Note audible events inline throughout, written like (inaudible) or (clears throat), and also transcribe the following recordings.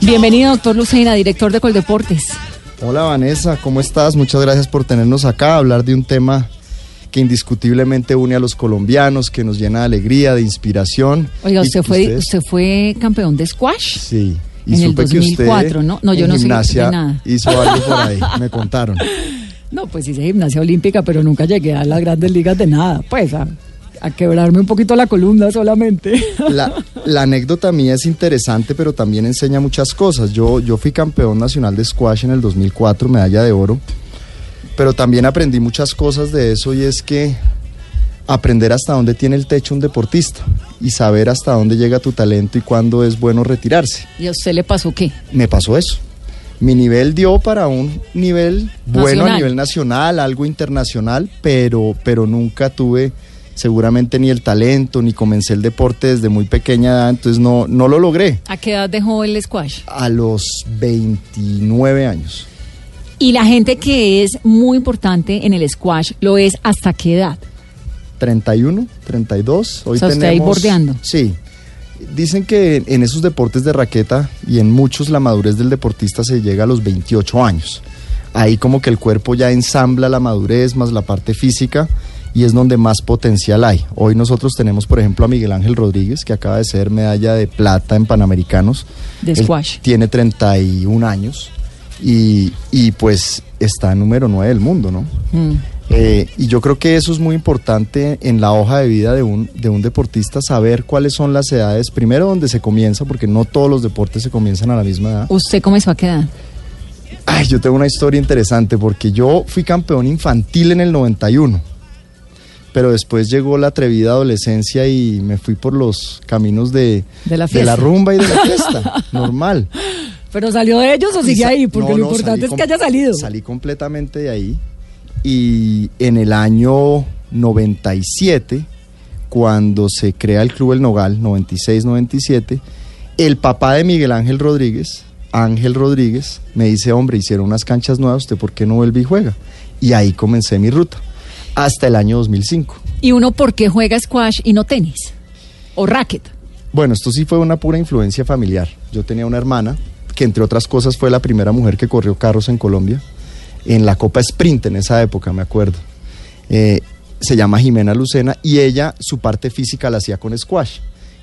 Bienvenido, doctor Lucena, director de Coldeportes. Hola Vanessa, ¿cómo estás? Muchas gracias por tenernos acá a hablar de un tema que indiscutiblemente une a los colombianos, que nos llena de alegría, de inspiración. Oiga, usted que fue, ustedes- usted fue campeón de squash. Sí. Y en el supe que 2004, usted ¿no? No, yo no sé gimnasia nada. hizo algo por ahí, (laughs) me contaron. No, pues hice gimnasia olímpica, pero nunca llegué a las grandes ligas de nada. Pues a, a quebrarme un poquito la columna solamente. La, la anécdota mía es interesante, pero también enseña muchas cosas. Yo, yo fui campeón nacional de squash en el 2004, medalla de oro, pero también aprendí muchas cosas de eso y es que aprender hasta dónde tiene el techo un deportista y saber hasta dónde llega tu talento y cuándo es bueno retirarse. ¿Y a usted le pasó qué? Me pasó eso. Mi nivel dio para un nivel bueno a nivel nacional, algo internacional, pero, pero nunca tuve seguramente ni el talento, ni comencé el deporte desde muy pequeña edad, entonces no, no lo logré. ¿A qué edad dejó el squash? A los 29 años. Y la gente que es muy importante en el squash lo es hasta qué edad. 31, 32. Hoy O sea, usted ahí tenemos, bordeando. Sí. Dicen que en esos deportes de raqueta y en muchos la madurez del deportista se llega a los 28 años. Ahí como que el cuerpo ya ensambla la madurez más la parte física y es donde más potencial hay. Hoy nosotros tenemos, por ejemplo, a Miguel Ángel Rodríguez, que acaba de ser medalla de plata en Panamericanos. De Él squash. tiene 31 años y, y pues está número 9 del mundo, ¿no? Mm. Eh, y yo creo que eso es muy importante en la hoja de vida de un, de un deportista, saber cuáles son las edades, primero donde se comienza, porque no todos los deportes se comienzan a la misma edad. ¿Usted comenzó a qué edad? Ay, yo tengo una historia interesante, porque yo fui campeón infantil en el 91, pero después llegó la atrevida adolescencia y me fui por los caminos de, De la rumba y de la (laughs) fiesta, normal. ¿Pero salió de ellos o sigue ahí? Porque no, lo no, importante es que haya salido. Salí completamente de ahí. Y en el año 97, cuando se crea el Club El Nogal, 96-97, el papá de Miguel Ángel Rodríguez, Ángel Rodríguez, me dice, hombre, hicieron unas canchas nuevas, ¿usted por qué no vuelve y juega? Y ahí comencé mi ruta, hasta el año 2005. ¿Y uno por qué juega squash y no tenis? ¿O racket? Bueno, esto sí fue una pura influencia familiar. Yo tenía una hermana que entre otras cosas fue la primera mujer que corrió carros en Colombia, en la Copa Sprint en esa época, me acuerdo. Eh, se llama Jimena Lucena y ella su parte física la hacía con squash.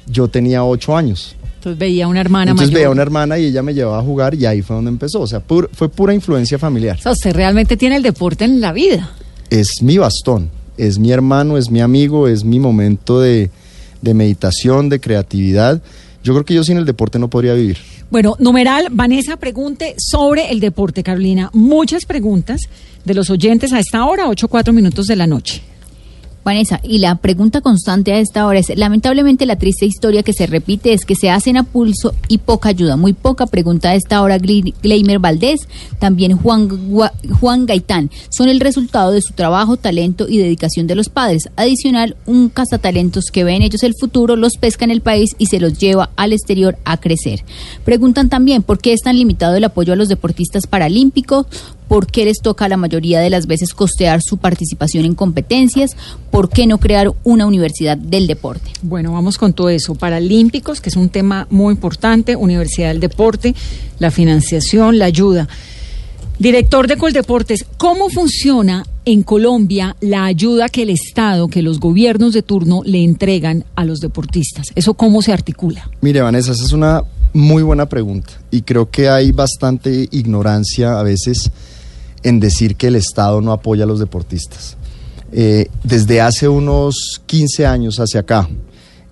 Yo tenía ocho años. Entonces veía una hermana Entonces mayor. veía una hermana y ella me llevaba a jugar y ahí fue donde empezó. O sea, pur- fue pura influencia familiar. O sea, usted realmente tiene el deporte en la vida. Es mi bastón, es mi hermano, es mi amigo, es mi momento de, de meditación, de creatividad. Yo creo que yo sin el deporte no podría vivir. Bueno, numeral, Vanessa pregunte sobre el deporte, Carolina. Muchas preguntas de los oyentes a esta hora, 8 4 minutos de la noche. Vanessa, y la pregunta constante a esta hora es, lamentablemente la triste historia que se repite es que se hacen a pulso y poca ayuda, muy poca pregunta a esta hora Gleimer Valdés, también Juan, Juan Gaitán, son el resultado de su trabajo, talento y dedicación de los padres. Adicional, un cazatalentos que ven ellos el futuro, los pesca en el país y se los lleva al exterior a crecer. Preguntan también por qué es tan limitado el apoyo a los deportistas paralímpicos, por qué les toca la mayoría de las veces costear su participación en competencias, por qué no crear una universidad del deporte. Bueno, vamos con todo eso. Paralímpicos, que es un tema muy importante, Universidad del Deporte, la financiación, la ayuda. Director de Coldeportes, ¿cómo funciona en Colombia la ayuda que el Estado, que los gobiernos de turno le entregan a los deportistas? ¿Eso cómo se articula? Mire, Vanessa, esa es una muy buena pregunta y creo que hay bastante ignorancia a veces en decir que el Estado no apoya a los deportistas. Eh, desde hace unos 15 años hacia acá,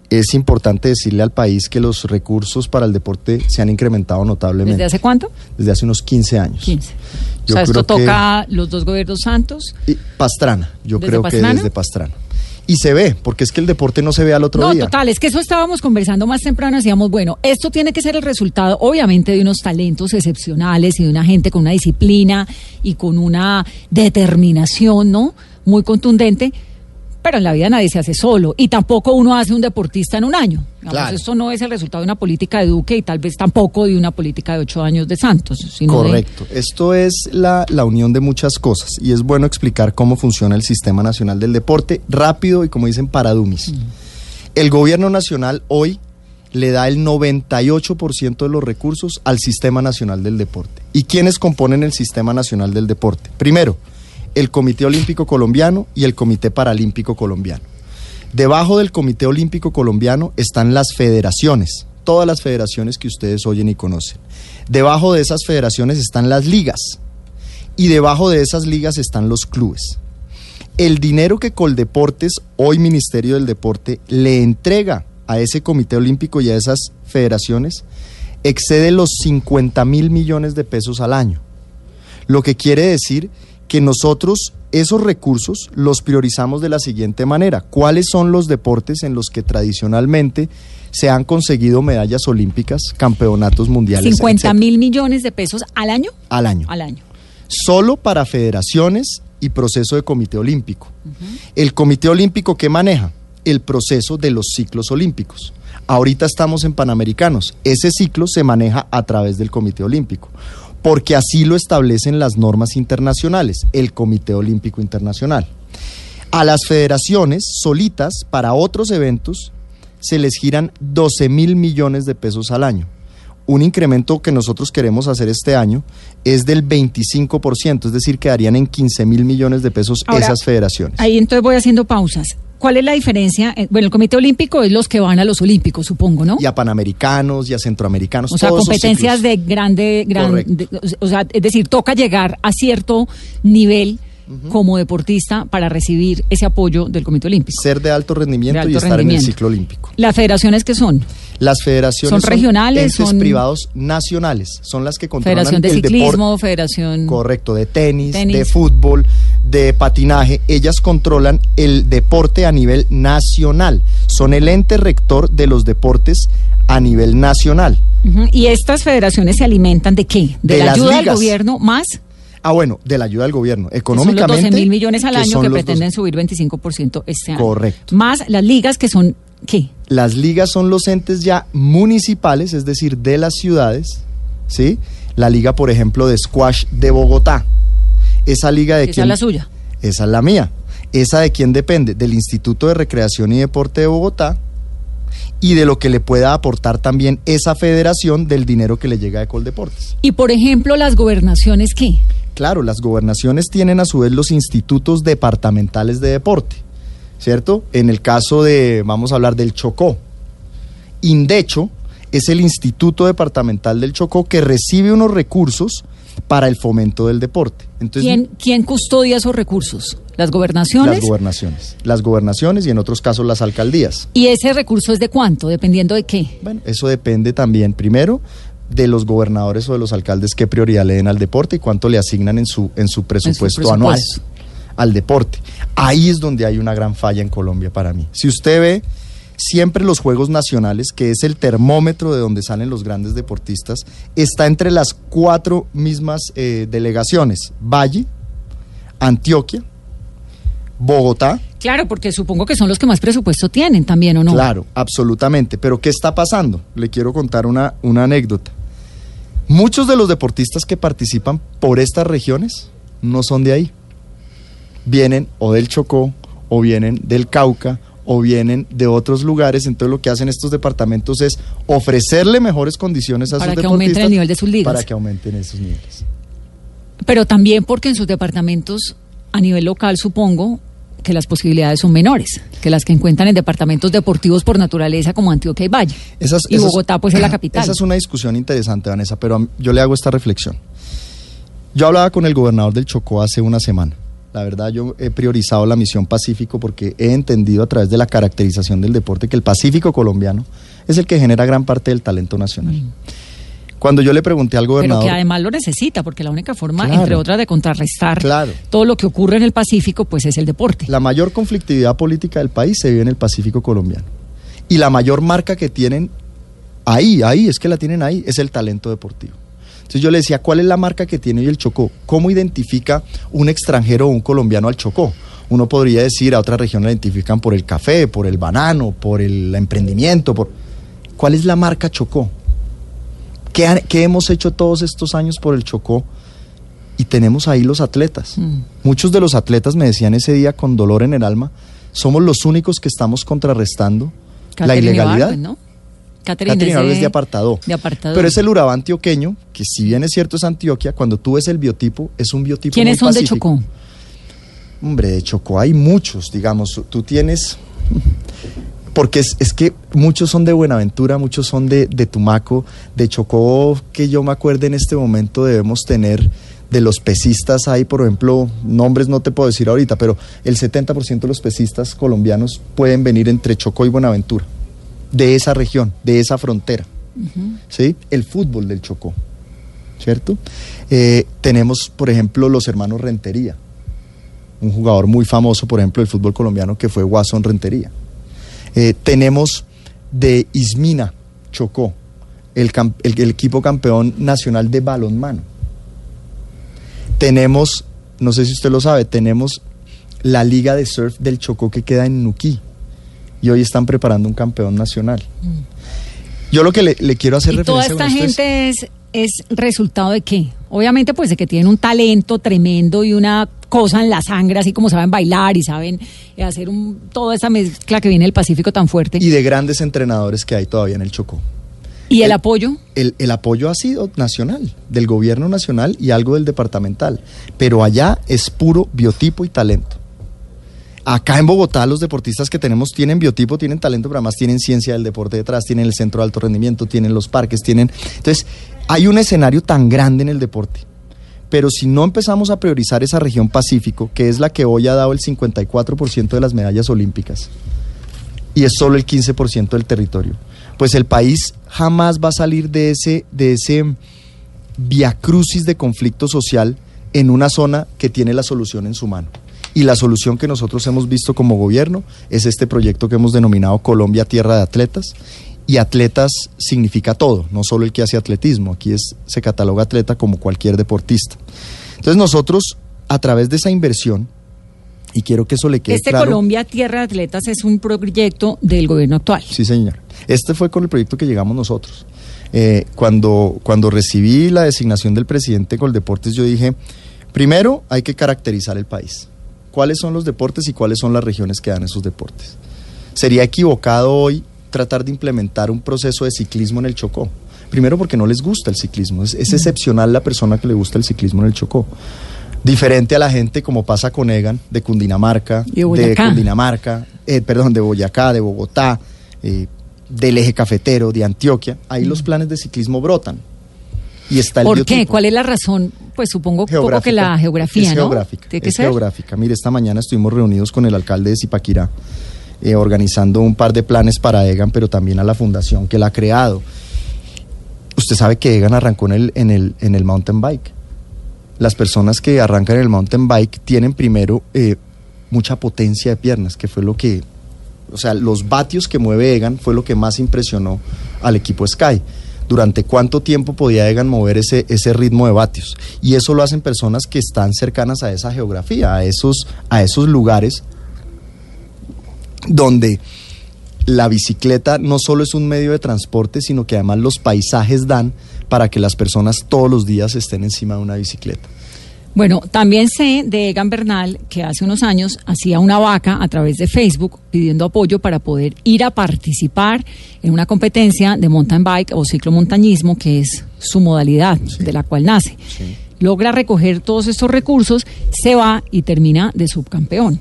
es importante decirle al país que los recursos para el deporte se han incrementado notablemente. ¿Desde hace cuánto? Desde hace unos 15 años. 15. Yo o sea, esto creo que- toca los dos gobiernos santos. Y Pastrana, yo ¿Desde creo Pastrana? que desde Pastrana. Y se ve, porque es que el deporte no se ve al otro No, día. total, es que eso estábamos conversando más temprano, decíamos, bueno, esto tiene que ser el resultado, obviamente, de unos talentos excepcionales y de una gente con una disciplina y con una determinación, ¿no? Muy contundente, pero en la vida nadie se hace solo y tampoco uno hace un deportista en un año. Digamos, Claro. Esto no es el resultado de una política de Duque y tal vez tampoco de una política de ocho años de Santos, sino de- Correcto. Esto es la, la unión de muchas cosas y es bueno explicar cómo funciona el Sistema Nacional del Deporte rápido y como dicen para dummies. El gobierno nacional hoy le da el 98% de los recursos al Sistema Nacional del Deporte. ¿Y quiénes componen el Sistema Nacional del Deporte? Primero, el Comité Olímpico Colombiano y el Comité Paralímpico Colombiano. Debajo del Comité Olímpico Colombiano están las federaciones, todas las federaciones que ustedes oyen y conocen. Debajo de esas federaciones están las ligas y debajo de esas ligas están los clubes. El dinero que Coldeportes, hoy Ministerio del Deporte, le entrega a ese Comité Olímpico y a esas federaciones excede los 50 mil millones de pesos al año. Lo que quiere decir que nosotros esos recursos los priorizamos de la siguiente manera. ¿Cuáles son los deportes en los que tradicionalmente se han conseguido medallas olímpicas, campeonatos mundiales? 50 etcétera, mil millones de pesos al año. al año? Al año. Solo para federaciones y proceso de comité olímpico. El comité olímpico que maneja el proceso de los ciclos olímpicos. Ahorita estamos en Panamericanos. Ese ciclo se maneja a través del comité olímpico porque así lo establecen las normas internacionales, el Comité Olímpico Internacional. A las federaciones solitas, para otros eventos, se les giran 12 mil millones de pesos al año. Un incremento que nosotros queremos hacer este año es del 25%, es decir, quedarían en 15 mil millones de pesos Ahora, esas federaciones. Ahí entonces voy haciendo pausas. ¿Cuál es la diferencia? Eh, Bueno, el Comité Olímpico es los que van a los Olímpicos, supongo, ¿no? Y a panamericanos y a centroamericanos. O sea, todos competencias de grande, gran, Correcto. de- o sea, es decir, toca llegar a cierto nivel como deportista para recibir ese apoyo del Comité Olímpico. Ser de alto rendimiento De alto y estar en el ciclo olímpico. Las federaciones que son Las federaciones ¿Son regionales, entes son- privados nacionales, son las que controlan Federación de el Ciclismo, deporte. Federación Correcto, de tenis, Tenis. de fútbol, de patinaje. Ellas controlan el deporte a nivel nacional. Son el ente rector de los deportes a nivel nacional. ¿Y estas federaciones se alimentan de qué? ¿De, De la ayuda del gobierno más? Ah, bueno, de la ayuda del gobierno. Que son los Económicamente. 12 mil millones al año que pretenden subir 25% este año. Correcto. Más las ligas que son, ¿qué? Las ligas son los entes ya municipales, es decir, de las ciudades, ¿sí? La liga, por ejemplo, de squash de Bogotá. Esa liga de Esa quién? es la suya. Esa es la mía. ¿Esa de quién depende? Del Instituto de Recreación y Deporte de Bogotá y de lo que le pueda aportar también esa federación del dinero que le llega de Coldeportes. Y por ejemplo, las gobernaciones, ¿qué? Claro, las gobernaciones tienen a su vez los institutos departamentales de deporte, ¿cierto? En el caso de, vamos a hablar del Chocó. Indecho es el Instituto Departamental del Chocó que recibe unos recursos para el fomento del deporte. Entonces, ¿Quién, ¿Quién custodia esos recursos? ¿Las gobernaciones? las gobernaciones. Las gobernaciones y en otros casos las alcaldías. ¿Y ese recurso es de cuánto? Dependiendo de qué. Bueno, eso depende también, primero, de los gobernadores o de los alcaldes qué prioridad le den al deporte y cuánto le asignan en su, en su presupuesto, anual presupuesto. Al deporte. Ahí es donde hay una gran falla en Colombia para mí. Si usted ve siempre los Juegos Nacionales, que es el termómetro de donde salen los grandes deportistas, está entre las cuatro mismas eh, delegaciones, Valle, Antioquia, Bogotá, Claro, porque supongo que son los que más presupuesto tienen también, ¿o no? Claro, absolutamente. Pero ¿qué está pasando? Le quiero contar una, una anécdota. Muchos de los deportistas que participan por estas regiones no son de ahí. Vienen o del Chocó, o vienen del Cauca, o vienen de otros lugares. Entonces lo que hacen estos departamentos es ofrecerle mejores condiciones a Para sus que aumenten deportistas el nivel de sus ligas. Para que aumenten esos niveles. Pero también porque en sus departamentos, a nivel local, supongo que las posibilidades son menores que las que encuentran en departamentos deportivos por naturaleza como Antioquia y Valle. Esas- y esas- Bogotá, pues, es la (clears throat) capital. Esa es una discusión interesante, Vanessa, pero yo le hago esta reflexión. Yo hablaba con el gobernador del Chocó hace una semana. La verdad, yo he priorizado la misión Pacífico porque he entendido a través de la caracterización del deporte que el Pacífico colombiano es el que genera gran parte del talento nacional. Cuando yo le pregunté al Pero gobernador... que además lo necesita, porque la única forma, Claro. entre otras, de contrarrestar Claro. todo lo que ocurre en el Pacífico, pues es el deporte. La mayor conflictividad política del país se vive en el Pacífico colombiano. Y la mayor marca que tienen ahí, ahí, es que la tienen ahí, es el talento deportivo. Entonces yo le decía, ¿cuál es la marca que tiene hoy el Chocó? ¿Cómo identifica un extranjero o un colombiano al Chocó? Uno podría decir, a otras regiones la identifican por el café, por el banano, por el emprendimiento, por... ¿Cuál es la marca Chocó? ¿Qué, hemos hecho todos estos años por el Chocó? Y tenemos ahí los atletas. Mm. Muchos de los atletas me decían ese día con dolor en el alma, somos los únicos que estamos contrarrestando la ilegalidad. ¿no? Catherine, Catherine es de, es de apartado. de apartado. Pero es el Urabá antioqueño, que si bien es cierto es Antioquia, cuando tú ves el biotipo, es un biotipo ¿Quiénes muy son de. Chocó? Hombre, de Chocó hay muchos, digamos. Tú tienes. Porque es, es que muchos son de Buenaventura, muchos son de, de Tumaco, de Chocó, que yo me acuerdo en este momento debemos tener de los pesistas. Hay, por ejemplo, nombres no te puedo decir ahorita, pero el 70% de los pesistas colombianos pueden venir entre Chocó y Buenaventura, de esa región, de esa frontera. ¿Sí? El fútbol del Chocó, ¿cierto? Eh, tenemos, por ejemplo, los hermanos Rentería un jugador muy famoso, por ejemplo, del fútbol colombiano, que fue Watson Rentería. Eh, tenemos de Ismina, Chocó, el, el equipo campeón nacional de balonmano. Tenemos, no sé si usted lo sabe, tenemos la liga de surf del Chocó que queda en Nuquí. Y hoy están preparando un campeón nacional. Yo lo que le, le quiero hacer Mm. ¿Y toda referencia esta con esto es- gente es, es resultado de qué? Obviamente, pues de que tienen un talento tremendo y una cosa en la sangre, así como saben bailar y saben hacer un, toda esa mezcla que viene del Pacífico tan fuerte. y de grandes entrenadores que hay todavía en el Chocó. ¿Y el el- apoyo? el, el apoyo ha sido nacional, del gobierno nacional y algo del departamental, pero allá es puro biotipo y talento. Acá en Bogotá los deportistas que tenemos tienen biotipo, tienen talento, pero además tienen ciencia del deporte detrás, tienen el centro de alto rendimiento, tienen los parques, tienen... Entonces, hay un escenario tan grande en el deporte, pero si no empezamos a priorizar esa región Pacífico, que es la que hoy ha dado el 54% de las medallas olímpicas, y es solo el 15% del territorio, pues el país jamás va a salir de ese, de ese viacrucis de conflicto social en una zona que tiene la solución en su mano. Y la solución que nosotros hemos visto como gobierno es este proyecto que hemos denominado Colombia Tierra de Atletas. Y atletas significa todo, no solo el que hace atletismo, aquí es, se cataloga atleta como cualquier deportista. Entonces nosotros, a través de esa inversión, y quiero que eso le quede Este claro. Colombia Tierra de Atletas es un proyecto del gobierno actual. Sí, señor. Este fue con el proyecto que llegamos nosotros. Eh, cuando, cuando recibí la designación del presidente Coldeportes, yo dije, primero hay que caracterizar el país. ¿Cuáles son los deportes y cuáles son las regiones que dan esos deportes? Sería equivocado hoy tratar de implementar un proceso de ciclismo en el Chocó. Primero porque no les gusta el ciclismo. Es, es excepcional la persona que le gusta el ciclismo en el Chocó. Diferente a la gente como pasa con Egan, de Cundinamarca, de. Cundinamarca, eh, perdón, de Boyacá, de Bogotá, eh, del eje cafetero, de Antioquia. Ahí los planes de ciclismo brotan. Y está el ¿Por qué? ¿Cuál es la razón? Pues supongo un poco que la geografía, es ¿no? Geográfica, Tiene que es ser. geográfica. Mire, esta mañana estuvimos reunidos con el alcalde de Zipaquirá, eh, organizando un par de planes para EGAN, pero también a la fundación que la ha creado. Usted sabe que EGAN arrancó en el, en el, en el mountain bike. Las personas que arrancan en el mountain bike tienen primero eh, mucha potencia de piernas, que fue lo que, o sea, los vatios que mueve EGAN fue lo que más impresionó al equipo Sky. Durante cuánto tiempo podía EGAN mover ese, ese ritmo de vatios. Y eso lo hacen personas que están cercanas a esa geografía, a esos, a esos lugares donde la bicicleta no solo es un medio de transporte, sino que además los paisajes dan para que las personas todos los días estén encima de una bicicleta. Bueno, también sé de Egan Bernal que hace unos años hacía una vaca a través de Facebook pidiendo apoyo para poder ir a participar en una competencia de mountain bike o ciclomontañismo, que es su modalidad de la cual nace. Logra recoger todos estos recursos, se va y termina de subcampeón.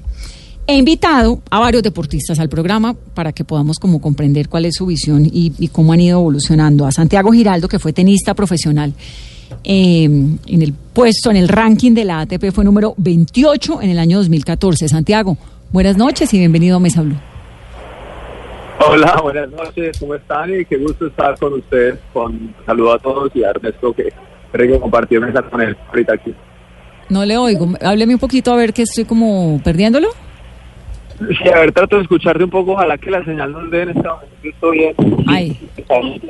He invitado a varios deportistas al programa para que podamos como comprender cuál es su visión y, y cómo han ido evolucionando. A Santiago Giraldo, que fue tenista profesional, eh, en el puesto, en el ranking de la ATP fue número 28 en el año 2014. Santiago, buenas noches y bienvenido a Mesa Blue. Hola, buenas noches, ¿cómo están? Y qué gusto estar con ustedes. Con saludo a todos y a Ernesto que creo que compartir mesa con él ahorita aquí. No le oigo. Hábleme un poquito a ver que estoy como perdiéndolo. Sí, a ver, trato de escucharte un poco. Ojalá que la señal nos dé en este momento. Estoy bien. Ay.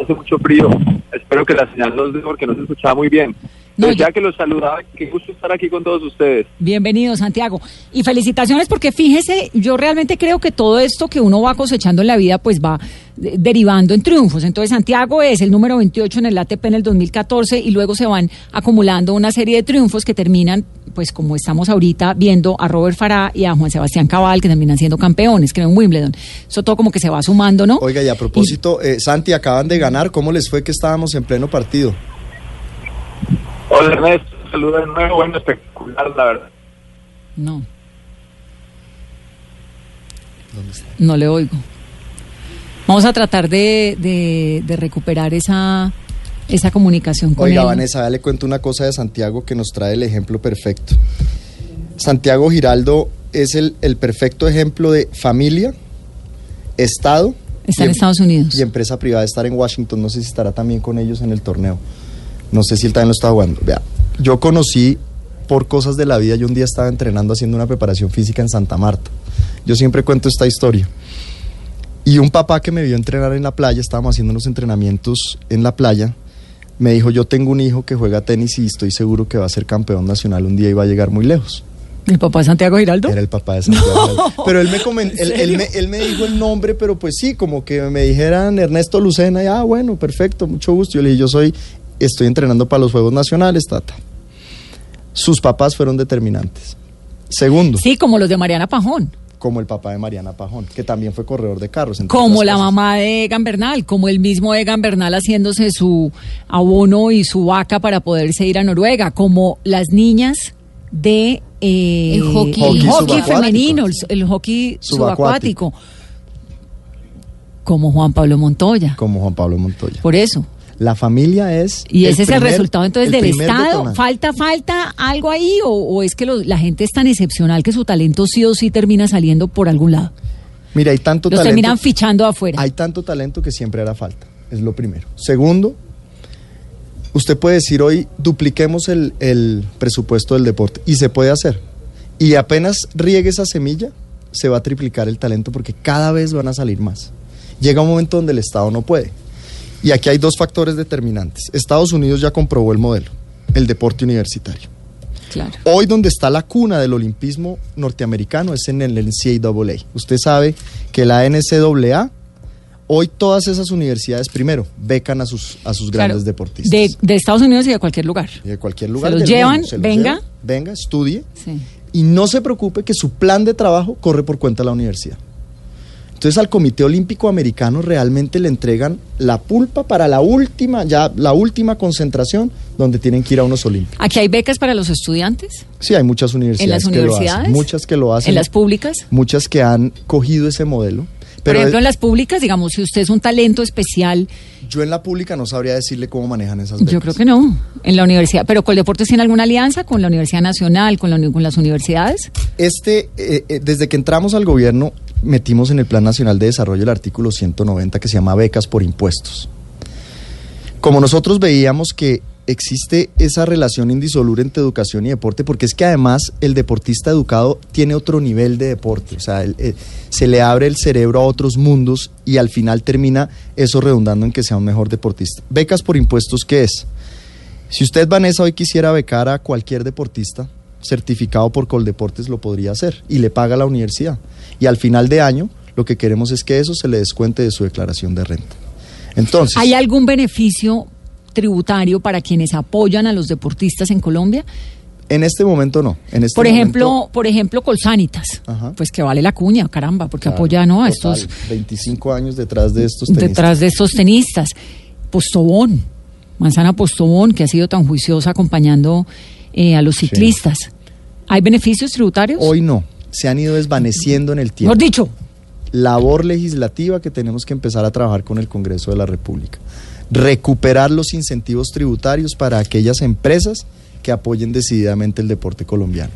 Hace mucho frío. Espero que la señal nos dé porque no se escuchaba muy bien. No, Pues ya yo- que los saludaba, qué gusto estar aquí con todos ustedes. Bienvenido, Santiago. Y felicitaciones porque fíjese, yo realmente creo que todo esto que uno va cosechando en la vida pues va de- derivando en triunfos. Entonces Santiago es el número 28 en el ATP en el 2014 y luego se van acumulando una serie de triunfos que terminan pues como estamos ahorita viendo a Robert Farah y a Juan Sebastián Cabal que terminan siendo campeones, creo en Wimbledon. Eso todo como que se va sumando, ¿no? Oiga, y a propósito, eh, Santi, acaban de ganar. ¿Cómo les fue que estábamos en pleno partido? Hola Ernesto, saludos de nuevo. Bueno, espectacular, la verdad. No. No le oigo. Vamos a tratar de, de- de recuperar esa, esa comunicación con Oiga, él. Vanessa, ya le cuento una cosa de Santiago que nos trae el ejemplo perfecto. Santiago Giraldo es el, el perfecto ejemplo de familia, Estado Está y en em- Estados Unidos. y empresa privada. Estar en Washington, no sé si estará también con ellos en el torneo. No sé si él también lo está jugando. Vea, yo conocí por cosas de la vida, yo un día estaba entrenando haciendo una preparación física en Santa Marta. Yo siempre cuento esta historia. Y un papá que me vio entrenar en la playa, estábamos haciendo unos entrenamientos en la playa, me dijo, yo tengo un hijo que juega tenis y estoy seguro que va a ser campeón nacional un día y va a llegar muy lejos. ¿El papá de Santiago Giraldo? Era el papá de Santiago. Pero él me, comen- él, él me, él me dijo el nombre, pero pues sí, como que me dijeran Ernesto Lucena, y ah, bueno, perfecto, mucho gusto. Yo le dije, yo soy, estoy entrenando para los Juegos Nacionales, tata. Sus papás fueron determinantes. Segundo, Sí, como los de Mariana Pajón. como el papá de Mariana Pajón, que también fue corredor de carros. Como la cosas. mamá de Egan Bernal, como el mismo Egan Bernal haciéndose su abono y su vaca para poderse ir a Noruega, como las niñas de eh, El hockey. Hockey femenino, el, el hockey Subacuático. subacuático, como Juan Pablo Montoya. Como Juan Pablo Montoya. Por eso. La familia es. Y ese es el resultado entonces el del Estado. detonante. ¿Falta, falta algo ahí o, o es que lo- la gente es tan excepcional que su talento sí o sí termina saliendo por algún lado? Mira, hay tanto Los talento. terminan fichando afuera. Hay tanto talento que siempre hará falta. Es lo primero. Segundo, usted puede decir hoy dupliquemos el, el presupuesto del deporte y se puede hacer. Y apenas riegue esa semilla, se va a triplicar el talento porque cada vez van a salir más. Llega un momento donde el Estado no puede. Y aquí hay dos factores determinantes. Estados Unidos ya comprobó el modelo, el deporte universitario. Claro. Hoy donde está la cuna del olimpismo norteamericano es en el NCAA. Usted sabe que la NCAA, hoy todas esas universidades, primero, becan a sus, a sus Claro, grandes deportistas. De, de Estados Unidos y de cualquier lugar. Y de cualquier lugar. los del llevan, mundo. Se los venga. llevan, venga, estudie. Sí. Y no se preocupe que su plan de trabajo corre por cuenta de la universidad. Entonces al Comité Olímpico Americano realmente le entregan la pulpa para la última, ya la última concentración donde tienen que ir a unos olímpicos. Aquí hay becas para los estudiantes Sí, hay muchas universidades. en las que lo hacen, universidades. muchas que lo hacen. En las públicas. muchas que han cogido ese modelo. Por Pero ejemplo, es- en las públicas, digamos, si usted es un talento especial, yo en la pública no sabría decirle cómo manejan esas becas. yo creo que no. En la universidad. Pero Coldeportes tiene alguna alianza con la Universidad Nacional, con, la con las universidades. Este, eh, eh, desde que entramos al gobierno, metimos en el Plan Nacional de Desarrollo el artículo 190 que se llama becas por impuestos. Como nosotros veíamos que existe esa relación indisoluble entre educación y deporte, porque es que además el deportista educado tiene otro nivel de deporte, o sea, eh, se le abre el cerebro a otros mundos y al final termina eso redundando en que sea un mejor deportista. Becas por impuestos, ¿qué es? Si usted, Vanessa, hoy quisiera becar a cualquier deportista certificado por Coldeportes, lo podría hacer y le paga la universidad. Y al final de año, lo que queremos es que eso se le descuente de su declaración de renta. Entonces, ¿Hay algún beneficio tributario para quienes apoyan a los deportistas en Colombia? en este momento no. En este Por ejemplo, momento, por ejemplo, Colsanitas. Ajá. Pues que vale la cuña, caramba, porque claro, apoya ¿no? a total, estos 25 años detrás de estos tenistas. detrás de estos tenistas. Postobón, Manzana Postobón, que ha sido tan juiciosa acompañando eh, a los ciclistas. ¿Hay beneficios tributarios? Hoy no. Se han ido desvaneciendo en el tiempo. Mejor dicho, labor legislativa que tenemos que empezar a trabajar con el Congreso de la República. Recuperar los incentivos tributarios para aquellas empresas que apoyen decididamente el deporte colombiano.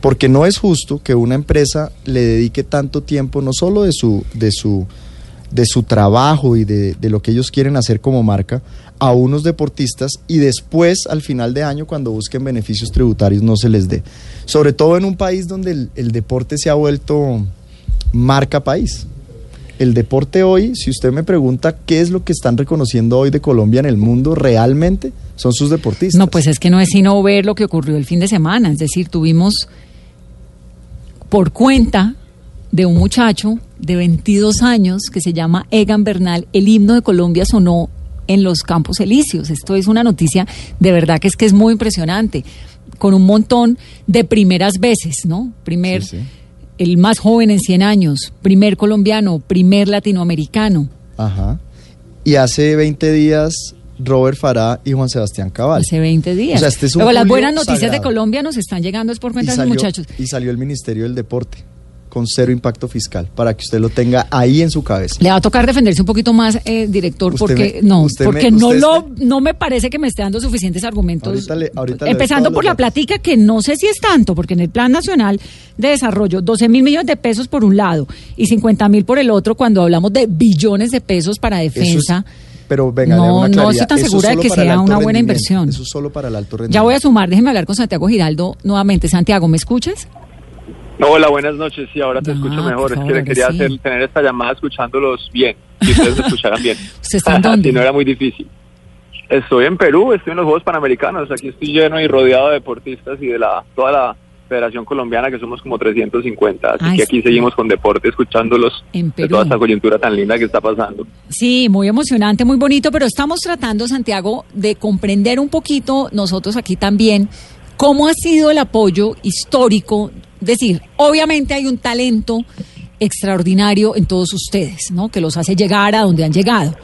Porque no es justo que una empresa le dedique tanto tiempo, no solo de su, de su, de su trabajo y de, de lo que ellos quieren hacer como marca a unos deportistas y después al final de año cuando busquen beneficios tributarios no se les dé. Sobre todo en un país donde el, deporte se ha vuelto marca país. El deporte hoy, si usted me pregunta qué es lo que están reconociendo hoy de Colombia en el mundo realmente, son sus deportistas. No, pues es que no es sino ver lo que ocurrió el fin de semana. Es decir, tuvimos por cuenta de un muchacho de 22 años que se llama Egan Bernal, el himno de Colombia sonó en los Campos Elíseos. Esto es una noticia de verdad que es que es muy impresionante, con un montón de primeras veces, ¿no? Primer, Sí, sí. el más joven en 100 años, primer colombiano, primer latinoamericano. Ajá. Y hace 20 días Robert Farah y Juan Sebastián Cabal. Hace 20 días. O sea, este es un Luego, las buenas noticias de. Colombia nos están llegando es por cuenta de los muchachos. y salió el Ministerio del Deporte con cero impacto fiscal para que usted lo tenga ahí en su cabeza. Le va a tocar defenderse un poquito más, eh, director, Usted porque me- no, porque me- no lo, está- no me parece que me esté dando suficientes argumentos. Ahorita le- ahorita le doy Empezando por la datos. platica que no sé si es tanto, porque en el Plan Nacional de Desarrollo, 12 mil millones de pesos por un lado y 50 mil por el otro, cuando hablamos de billones de pesos para defensa. pero venga, No, una no estoy tan Eso segura de que sea una buena inversión. Eso es solo para el alto rendimiento. Ya voy a sumar, déjeme hablar con Santiago Giraldo nuevamente. Santiago, ¿me escuchas? Hola, buenas noches. Sí, ahora te Ah, escucho mejor. favor, es que quería sí. hacer, tener esta llamada escuchándolos bien. Si ustedes me escucharan bien. (laughs) ¿Usted está en (laughs) dónde? si no era muy difícil. Estoy en Perú, estoy en los Juegos Panamericanos. Aquí estoy lleno y rodeado de deportistas y de la toda la Federación Colombiana, que somos como 350. Así Ay, que aquí sí. seguimos con deporte, escuchándolos En de Perú. toda esta coyuntura tan linda que está pasando. Sí, muy emocionante, muy bonito, pero estamos tratando, Santiago, de comprender un poquito, nosotros aquí también, cómo ha sido el apoyo histórico. Decir, obviamente hay un talento extraordinario en todos ustedes, ¿no? Que los hace llegar a donde han llegado.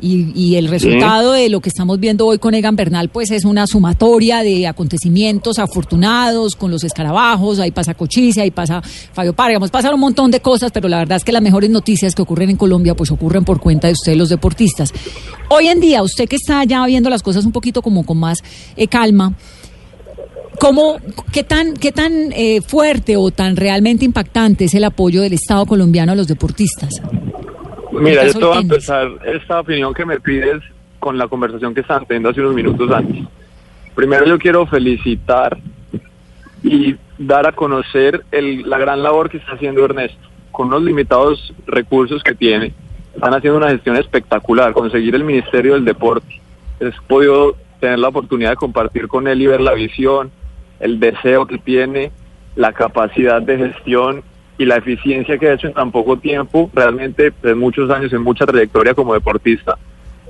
Y, y el resultado de lo que estamos viendo hoy con Egan Bernal, pues es una sumatoria de acontecimientos afortunados con los escarabajos, ahí pasa Cochise, ahí pasa Fabio Párgamos, pasan un montón de cosas, pero la verdad es que las mejores noticias que ocurren en Colombia, pues ocurren por cuenta de ustedes los deportistas. Hoy en día, usted que está ya viendo las cosas un poquito como con más eh, calma, ¿Cómo, qué tan, qué tan eh, fuerte o tan realmente impactante es el apoyo del Estado colombiano a los deportistas? Mira, yo te voy a empezar esta opinión que me pides con la conversación que estaban teniendo hace unos minutos antes. Primero yo quiero felicitar y dar a conocer el- la gran labor que está haciendo Ernesto. Con unos limitados recursos que tiene, están haciendo una gestión espectacular. Conseguir el Ministerio del Deporte. He podido tener la oportunidad de compartir con él y ver la visión, el deseo que tiene, la capacidad de gestión y la eficiencia que ha hecho en tan poco tiempo, realmente de muchos años, en mucha trayectoria como deportista,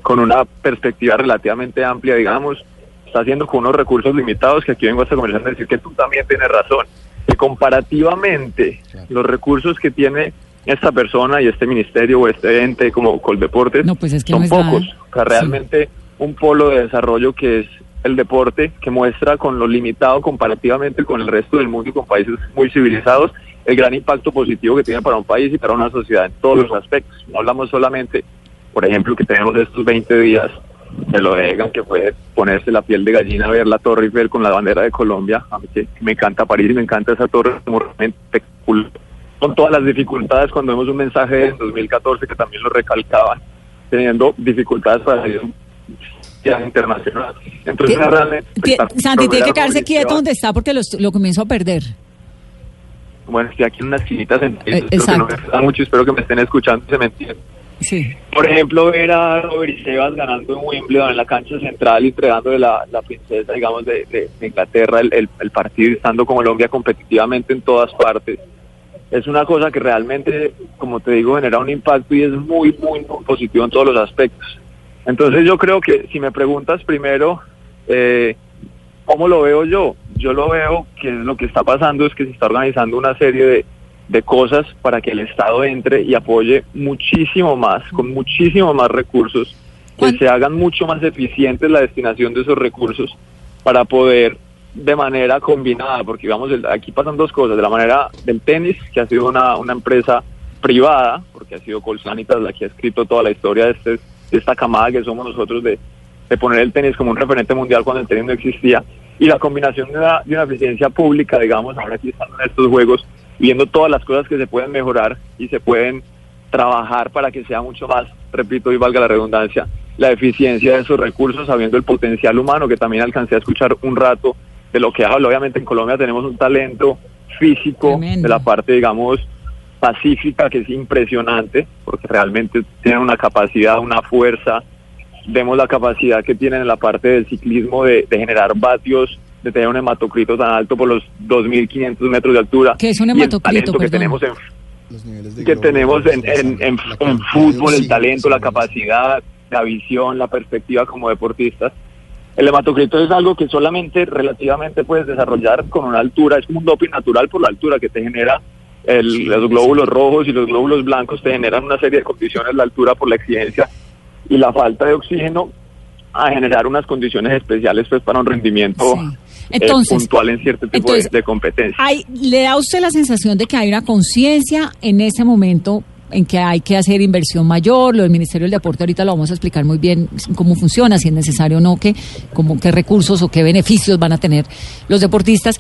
con una perspectiva relativamente amplia, digamos, está haciendo con unos recursos limitados que aquí vengo a esta conversación a decir que tú también tienes razón. Que comparativamente los recursos que tiene esta persona y este ministerio o este ente como Coldeportes No, pues es que son no es pocos. O sea, realmente un polo de desarrollo que es el deporte, que muestra con lo limitado comparativamente con el resto del mundo y con países muy civilizados, el gran impacto positivo que tiene para un país y para una sociedad en todos los aspectos. No hablamos solamente, por ejemplo, que tenemos estos 20 días de lo de que fue ponerse la piel de gallina, ver la Torre Eiffel con la bandera de Colombia. A mí que me encanta París y me encanta esa torre. Con todas las dificultades, cuando vemos un mensaje en 2014 que también lo recalcaban, teniendo dificultades para ir internacional. Entonces. Santi, tiene que quedarse quieto donde está porque los- lo comienzo a perder. Bueno, estoy aquí en una esquinita sentado, Eh, que no me da mucho, espero que me estén escuchando y se me entiendan. Sí. Por ejemplo, ver a Robert y Sebas ganando en Wimbledon en la cancha central y entregándole la, la princesa, digamos, de, de- de Inglaterra el, el- el partido, estando con Colombia competitivamente en todas partes. Es una cosa que realmente, como te digo, genera un impacto y es muy, muy, muy positivo en todos los aspectos. Entonces yo creo que si me preguntas primero, eh, ¿cómo lo veo yo? Yo lo veo que lo que está pasando es que se está organizando una serie de, de cosas para que el Estado entre y apoye muchísimo más, con muchísimo más recursos, que ¿Cuán- se hagan mucho más eficientes la destinación de esos recursos para poder de manera combinada, porque digamos, el- aquí pasan dos cosas, de la manera del tenis, que ha sido una, una empresa privada, porque ha sido Colsanitas la que ha escrito toda la historia de, este, de esta camada que somos nosotros de, de poner el tenis como un referente mundial cuando el tenis no existía, y la combinación de una, de una eficiencia pública, digamos, ahora aquí estando en estos juegos, viendo todas las cosas que se pueden mejorar y se pueden trabajar para que sea mucho más, repito y valga la redundancia, la eficiencia de esos recursos, sabiendo el potencial humano, que también alcancé a escuchar un rato de lo que hablo. Obviamente en Colombia tenemos un talento físico Tremendo. de la parte, digamos, pacífica, que es impresionante, porque realmente tienen una capacidad, una fuerza. Vemos la capacidad que tienen en la parte del ciclismo de, de generar vatios, de tener un hematocrito tan alto por los 2.500 metros de altura. ¿Qué es un hematocrito, que tenemos en Los niveles de que tenemos en, fútbol, el talento, la sí, capacidad, la visión, la perspectiva como deportistas. El hematocrito es algo que solamente relativamente puedes desarrollar con una altura, es como un doping natural por la altura que te genera el- los glóbulos rojos y los glóbulos blancos, te generan una serie de condiciones, la altura por la exigencia y la falta de oxígeno a generar unas condiciones especiales pues para un rendimiento Sí. eh, puntual en cierto tipo de- entonces, de, competencia. Hay, ¿Le da usted la sensación de que hay una conciencia en ese momento en que hay que hacer inversión mayor? Lo del Ministerio del Deporte ahorita lo vamos a explicar muy bien cómo funciona, si es necesario o no, qué, como, qué recursos o qué beneficios van a tener los deportistas.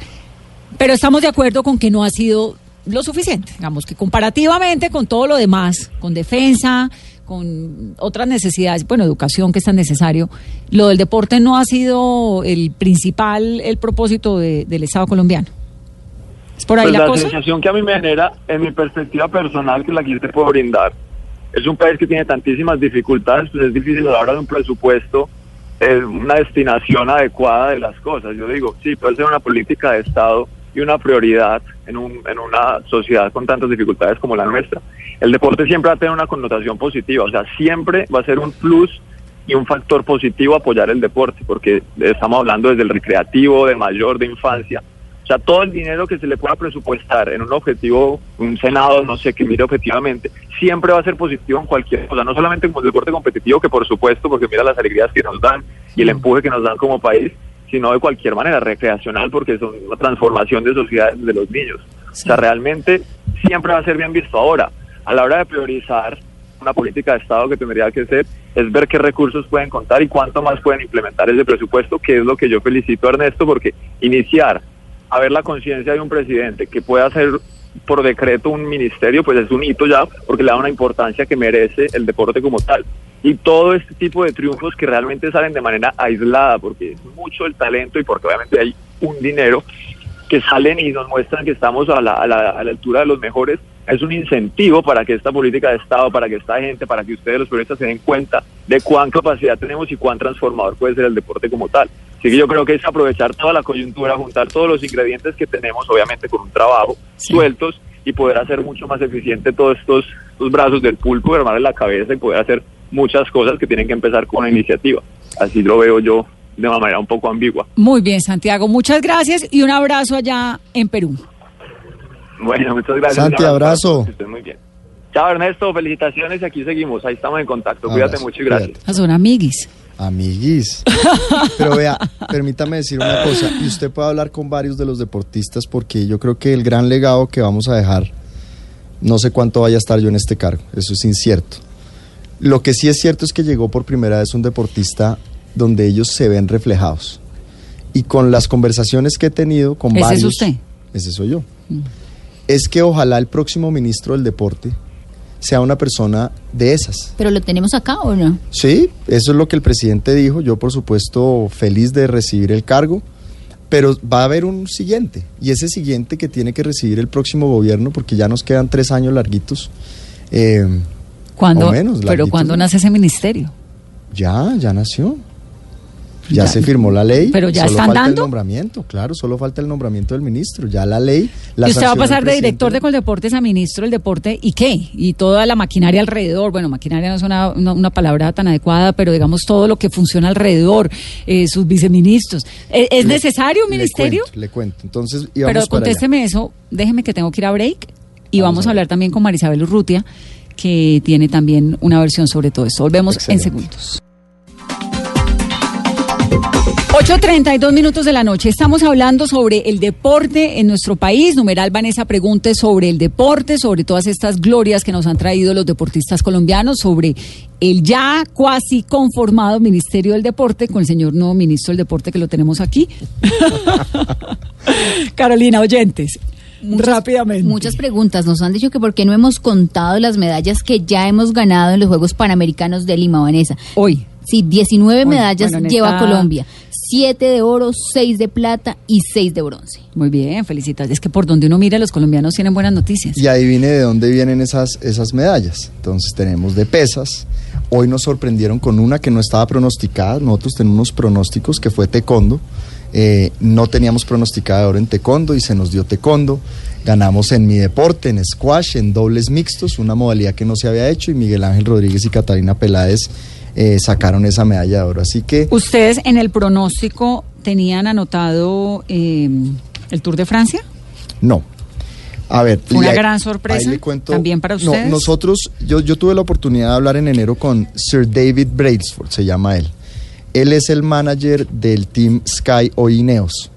Pero estamos de acuerdo con que no ha sido lo suficiente. Digamos que comparativamente con todo lo demás, con defensa, con otras necesidades, bueno, educación que es tan necesario, lo del deporte no ha sido el principal, el propósito de- del Estado colombiano. ¿Es por ahí Pues la, la cosa? sensación que a mí me genera, en mi perspectiva personal, que la que yo te puedo brindar, es un país que tiene tantísimas dificultades, pues es difícil a la hora de un presupuesto, eh, una destinación adecuada de las cosas. Yo digo, sí, puede ser una política de Estado y una prioridad en, un, en una sociedad con tantas dificultades como la nuestra. El deporte siempre va a tener una connotación positiva, o sea, siempre va a ser un plus y un factor positivo apoyar el deporte, porque estamos hablando desde el recreativo, de mayor, de infancia. O sea, todo el dinero que se le pueda presupuestar en un objetivo, un Senado, no sé, que mire objetivamente, siempre va a ser positivo en cualquier cosa, no solamente como el deporte competitivo, que por supuesto, porque mira las alegrías que nos dan y el empuje que nos dan como país, sino de cualquier manera recreacional, porque son una transformación de sociedades de los niños. O sea, realmente siempre va a ser bien visto. Ahora, a la hora de priorizar una política de Estado que tendría que ser, es ver qué recursos pueden contar y cuánto más pueden implementar ese presupuesto, que es lo que yo felicito a Ernesto, porque iniciar a ver la conciencia de un presidente que pueda hacer por decreto un ministerio, pues es un hito ya, porque le da una importancia que merece el deporte como tal. Y todo este tipo de triunfos que realmente salen de manera aislada, porque es mucho el talento y porque obviamente hay un dinero que salen y nos muestran que estamos a la, a la, a la altura de los mejores, es un incentivo para que esta política de Estado, para que esta gente, para que ustedes los periodistas se den cuenta de cuán capacidad tenemos y cuán transformador puede ser el deporte como tal. Así que yo creo que es aprovechar toda la coyuntura, juntar todos los ingredientes que tenemos, obviamente con un trabajo, Sí. sueltos, y poder hacer mucho más eficiente todos estos, estos brazos del pulpo, armarle la cabeza y poder hacer muchas cosas que tienen que empezar con una iniciativa. Así lo veo yo de una manera un poco ambigua. Muy bien, Santiago. Muchas gracias y un abrazo allá en Perú. Bueno, muchas gracias. Santi, abrazo. Que muy bien. Chao, Ernesto. Felicitaciones y aquí seguimos. Ahí estamos en contacto. Cuídate Abrazo, mucho y gracias. Ah, Son amiguis. Amiguis. (laughs) Pero vea, permítame decir una cosa. Y usted puede hablar con varios de los deportistas porque yo creo que el gran legado que vamos a dejar, no sé cuánto vaya a estar yo en este cargo. Eso es incierto. Lo que sí es cierto es que llegó por primera vez un deportista donde ellos se ven reflejados. Y con las conversaciones que he tenido con ¿Ese es varios. usted? Ese soy yo. Es que ojalá el próximo ministro del deporte sea una persona de esas. ¿Pero lo tenemos acá o no? Sí, eso es lo que el presidente dijo. Yo, por supuesto, feliz de recibir el cargo, pero va a haber un siguiente. Y ese siguiente que tiene que recibir el próximo gobierno, porque ya nos quedan tres años larguitos. eh, ¿Cuándo, o menos, pero ¿cuándo nace ese ministerio? Ya, ya nació. Ya, Ya. se firmó la ley. Pero ya solo están falta dando. el nombramiento, claro, solo falta el nombramiento del ministro. Ya la ley. La y usted va a pasar de director de Coldeportes a ministro del deporte y qué? Y toda la maquinaria alrededor. Bueno, maquinaria no es una, una, una palabra tan adecuada, pero digamos todo lo que funciona alrededor, eh, sus viceministros. ¿Es, es Le- necesario un le ministerio? cuento, Le cuento. Entonces, íbamos Pero para allá. contésteme eso, déjeme que tengo que ir a break y Vamos vamos, a a hablar también con Marisabel Urrutia, que tiene también una versión sobre todo esto. Volvemos Excelente. en segundos. 8.32 minutos de la noche. Estamos hablando sobre el deporte en nuestro país. Numeral Vanessa pregunte sobre el deporte, sobre todas estas glorias que nos han traído los deportistas colombianos, sobre el ya cuasi conformado Ministerio del Deporte con el señor nuevo ministro del Deporte que lo tenemos aquí. (laughs) Carolina, oyentes. Muchas- rápidamente. Muchas preguntas. Nos han dicho que por qué no hemos contado las medallas que ya hemos ganado en los Juegos Panamericanos de Lima, Vanessa. Hoy. Sí, 19 Bueno, medallas bueno, lleva esta- Colombia. 7 de oro, 6 de plata y 6 de bronce. Muy bien, felicitaciones. Es que por donde uno mira, los colombianos tienen buenas noticias. Y adivine de dónde vienen esas, esas medallas. Entonces tenemos de pesas. Hoy nos sorprendieron con una que no estaba pronosticada. Nosotros tenemos unos pronósticos que fue taekwondo. Eh, no teníamos pronosticada oro en taekwondo y se nos dio taekwondo. Ganamos en mi deporte, en squash, en dobles mixtos, una modalidad que no se había hecho y Miguel Ángel Rodríguez y Catalina Peláez eh, sacaron esa medalla de oro. Así que ¿Ustedes en el pronóstico tenían anotado eh, el Tour de Francia? No. A ver, una ahí- gran sorpresa ahí le cuento- también para No, ustedes. nosotros, yo, yo tuve la oportunidad de hablar en enero con Sir David Brailsford, se llama él. Él es el manager del Team Sky o Ineos.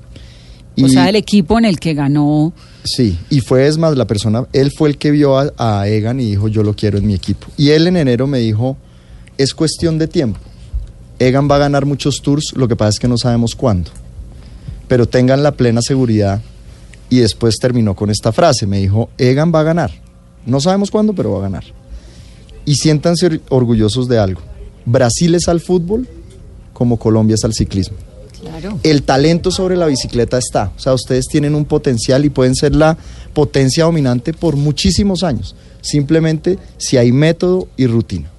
o sea, el equipo en el que ganó. Sí, y fue es más la persona, él fue el que vio a, a Egan y dijo yo lo quiero en mi equipo. Y él en enero me dijo, es cuestión de tiempo. Egan va a ganar muchos tours, lo que pasa es que no sabemos cuándo. Pero tengan la plena seguridad. Y después terminó con esta frase, me dijo, Egan va a ganar. No sabemos cuándo, pero va a ganar. Y siéntanse or- orgullosos de algo. Brasil es al fútbol como Colombia es al ciclismo Claro. el talento sobre la bicicleta está. O sea, ustedes tienen un potencial y pueden ser la potencia dominante por muchísimos años. Simplemente si hay método y rutina.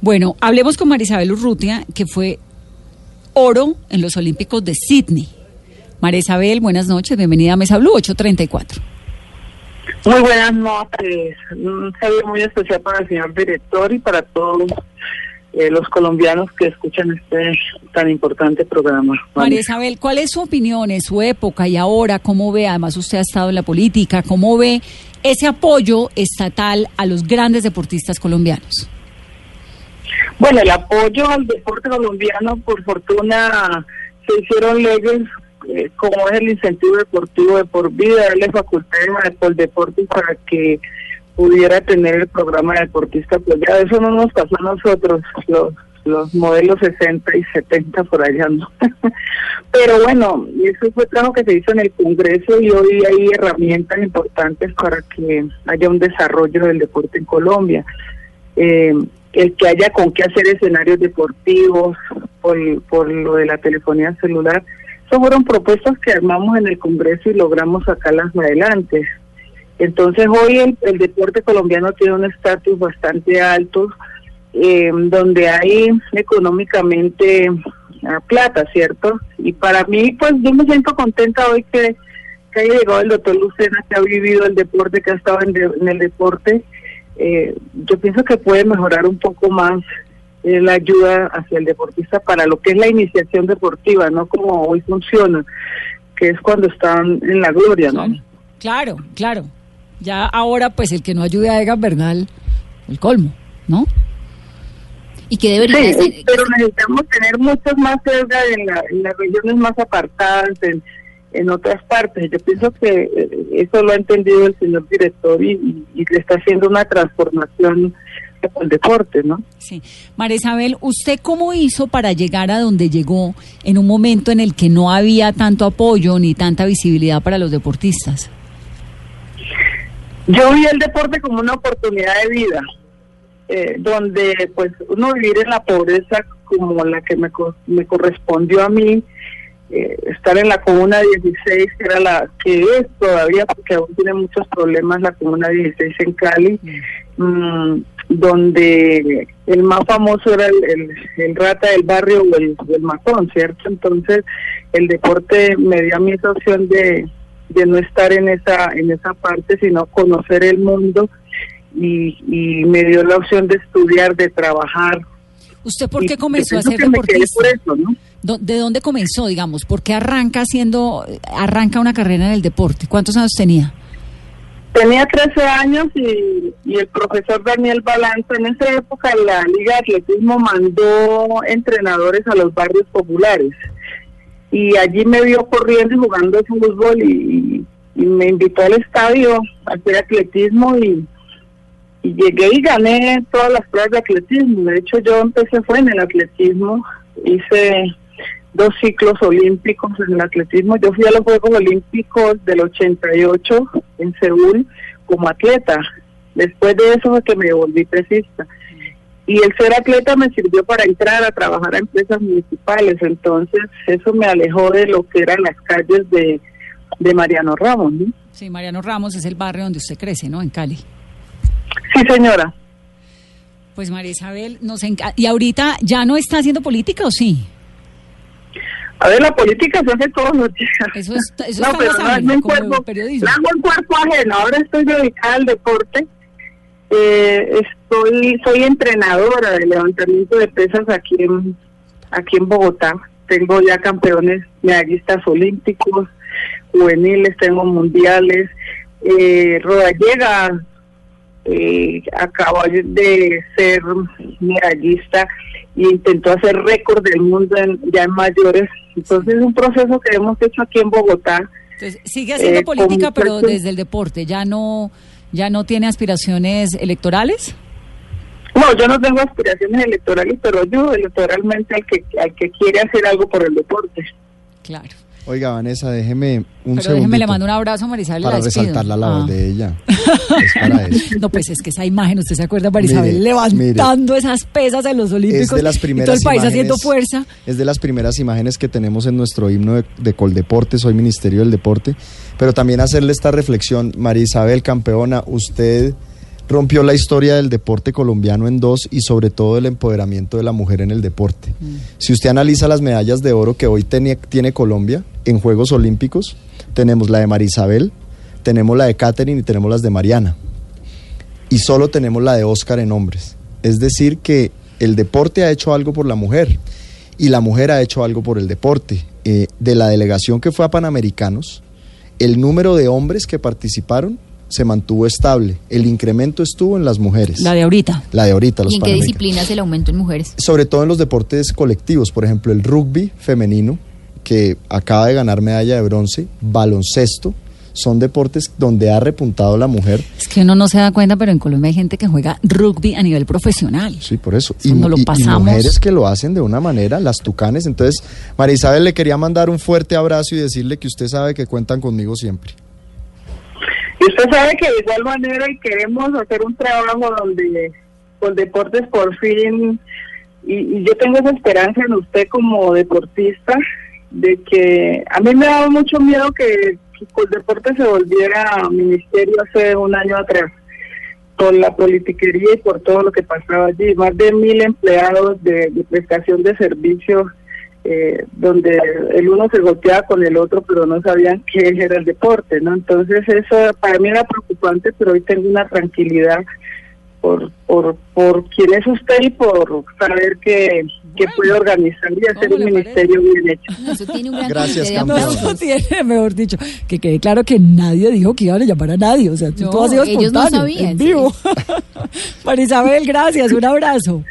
Bueno, hablemos con Marisabel Urrutia, que fue oro en los Olímpicos de Sydney. Marisabel, buenas noches, bienvenida a Mesa Blue 834. Muy buenas noches. Un saludo muy especial para el señor director y para todos eh, los colombianos que escuchan este tan importante programa. María Isabel, ¿cuál es su opinión en su época y ahora? ¿Cómo ve? Además, usted ha estado en la política. ¿Cómo ve ese apoyo estatal a los grandes deportistas colombianos? Bueno, el apoyo al deporte colombiano, por fortuna, se hicieron leyes eh, como es el incentivo deportivo de por vida, darle facultades a Coldeportes para que pudiera tener el programa de deportista apoyado. Eso no nos pasó a nosotros, los, los modelos 60 y 70 por allá, ¿no? (laughs) Pero bueno, eso fue trabajo que se hizo en el Congreso y hoy hay herramientas importantes para que haya un desarrollo del deporte en Colombia. Eh, el que haya con qué hacer escenarios deportivos por, por lo de la telefonía celular. Esas fueron propuestas que armamos en el Congreso y logramos sacarlas adelante. Entonces hoy el, el deporte colombiano tiene un estatus bastante alto, eh, donde hay económicamente ah, plata, ¿cierto? Y para mí, pues yo me siento contenta hoy que, que haya llegado el doctor Lucena, que ha vivido el deporte, que ha estado en, de- en el deporte. Eh, yo pienso que puede mejorar un poco más eh, la ayuda hacia el deportista para lo que es la iniciación deportiva, no como hoy funciona, que es cuando están en la gloria, ¿no? Claro, claro. Ya ahora, pues el que no ayude a Egan Bernal, el colmo, ¿no? ¿Y qué debería Sí, hacer? pero necesitamos tener muchos más cerca en, la- en las regiones más apartadas, en, en otras partes. Yo pienso que eh, eso lo ha entendido el señor director y, le está haciendo una transformación al deporte, ¿no? Sí. María Isabel, ¿usted cómo hizo para llegar a donde llegó en un momento en el que no había tanto apoyo ni tanta visibilidad para los deportistas? Yo vi el deporte como una oportunidad de vida, eh, donde pues uno vivir en la pobreza como la que me, co- me correspondió a mí, eh, estar en la comuna 16, que era la que es todavía, porque aún tiene muchos problemas la comuna 16 en Cali, mm, donde el más famoso era el, el- rata del barrio o el, el matón, ¿cierto? Entonces el deporte me dio a mí esa opción de, de no estar en esa en esa parte, sino conocer el mundo y, y me dio la opción de estudiar, de trabajar. ¿Usted por qué comenzó a ser deportista? por eso, ¿no? Do- ¿De dónde comenzó, digamos? ¿Por qué arranca haciendo, arranca una carrera en el deporte? ¿Cuántos años tenía? Tenía 13 años y, y el profesor Daniel Balanza, en esa época la Liga de Atletismo mandó entrenadores a los barrios populares. Y allí me vio corriendo y jugando fútbol y, y me invitó al estadio a hacer atletismo y, y llegué y gané todas las pruebas de atletismo. De hecho, yo empecé fue en el atletismo, hice dos ciclos olímpicos en el atletismo. Yo fui a los Juegos Olímpicos del 88 en Seúl como atleta. Después de eso fue que me volví pesista. Y el ser atleta me sirvió para entrar a trabajar a empresas municipales. Entonces eso me alejó de lo que eran las calles de, de Mariano Ramos. ¿no? Sí, Mariano Ramos es el barrio donde usted crece, ¿no? En Cali. Sí, señora. Pues María Isabel, nos ¿y ahorita ya no está haciendo política o sí? A ver, la política se hace todos los días. Eso es- eso (laughs) no, pero no mi como cuerpo, periodismo. hago cuerpo ajeno. Ahora estoy dedicada al deporte. Eh, estoy, soy entrenadora de levantamiento de pesas aquí en, aquí en Bogotá. Tengo ya campeones medallistas olímpicos, juveniles, tengo mundiales. Eh, Rodallega eh, acabó de ser medallista y intentó hacer récord del mundo en- ya en mayores. Entonces es un proceso que hemos hecho aquí en Bogotá. Entonces, sigue haciendo Eh, política, pero desde el deporte. ¿Ya no, ya no tiene aspiraciones electorales? No, yo no tengo aspiraciones electorales, pero ayudo electoralmente al que, al que quiere hacer algo por el deporte. Claro. Oiga, Vanessa, déjeme un Pero déjeme le mando un abrazo a Marisabel. y Para la resaltar la labor Ah. de ella. (laughs) Es para eso. No, pues es que esa imagen, ¿usted se acuerda, Marisabel, Mire, levantando esas pesas en los Olímpicos? Es de las y primeras todo el país haciendo fuerza. Es de las primeras imágenes que tenemos en nuestro himno de, de Coldeporte, soy Ministerio del Deporte. Pero también hacerle esta reflexión, María Isabel, campeona, usted rompió la historia del deporte colombiano en dos y sobre todo el empoderamiento de la mujer en el deporte. Si usted analiza las medallas de oro que hoy tiene, tiene Colombia en Juegos Olímpicos, tenemos la de María Isabel, tenemos la de Catherine y tenemos las de Mariana. Y solo tenemos la de Oscar en hombres. Es decir, que el deporte ha hecho algo por la mujer y la mujer ha hecho algo por el deporte. Eh, de la delegación que fue a Panamericanos, el número de hombres que participaron se mantuvo estable. El incremento estuvo en las mujeres. La de ahorita. La de ahorita, los ¿Y en qué disciplinas el aumento en mujeres? Sobre todo en los deportes colectivos, por ejemplo, el rugby femenino, que acaba de ganar medalla de bronce, baloncesto, son deportes donde ha repuntado la mujer. Es que uno no se da cuenta, pero en Colombia hay gente que juega rugby a nivel profesional. Sí, por eso. Lo y- y pasamos. mujeres que lo hacen de una manera, las tucanes. Entonces, María Isabel le quería mandar un fuerte abrazo y decirle que usted sabe que cuentan conmigo siempre. Y usted sabe que de igual manera y queremos hacer un trabajo donde con deportes por fin, y, yo tengo esa esperanza en usted como deportista, de que a mí me daba mucho miedo que, que Coldeporte se volviera ministerio hace un año atrás por la politiquería y por todo lo que pasaba allí. Más de mil empleados de, de prestación de servicios, eh, donde el uno se golpeaba con el otro, pero no sabían qué era el deporte, ¿no? Entonces eso para mí era preocupante, pero hoy tengo una tranquilidad por, por, por quién es usted y por saber que, que puede organizar y hacer ¿cómo un ministerio bien hecho. (laughs) No, Eso tiene un gran Gracias, campeón. No, aplausos. tiene, mejor dicho, que quede claro que nadie dijo que iban a llamar a nadie. O sea, No, todo ha sido ellos no sabían, en vivo. (laughs) María Isabel, gracias, un abrazo.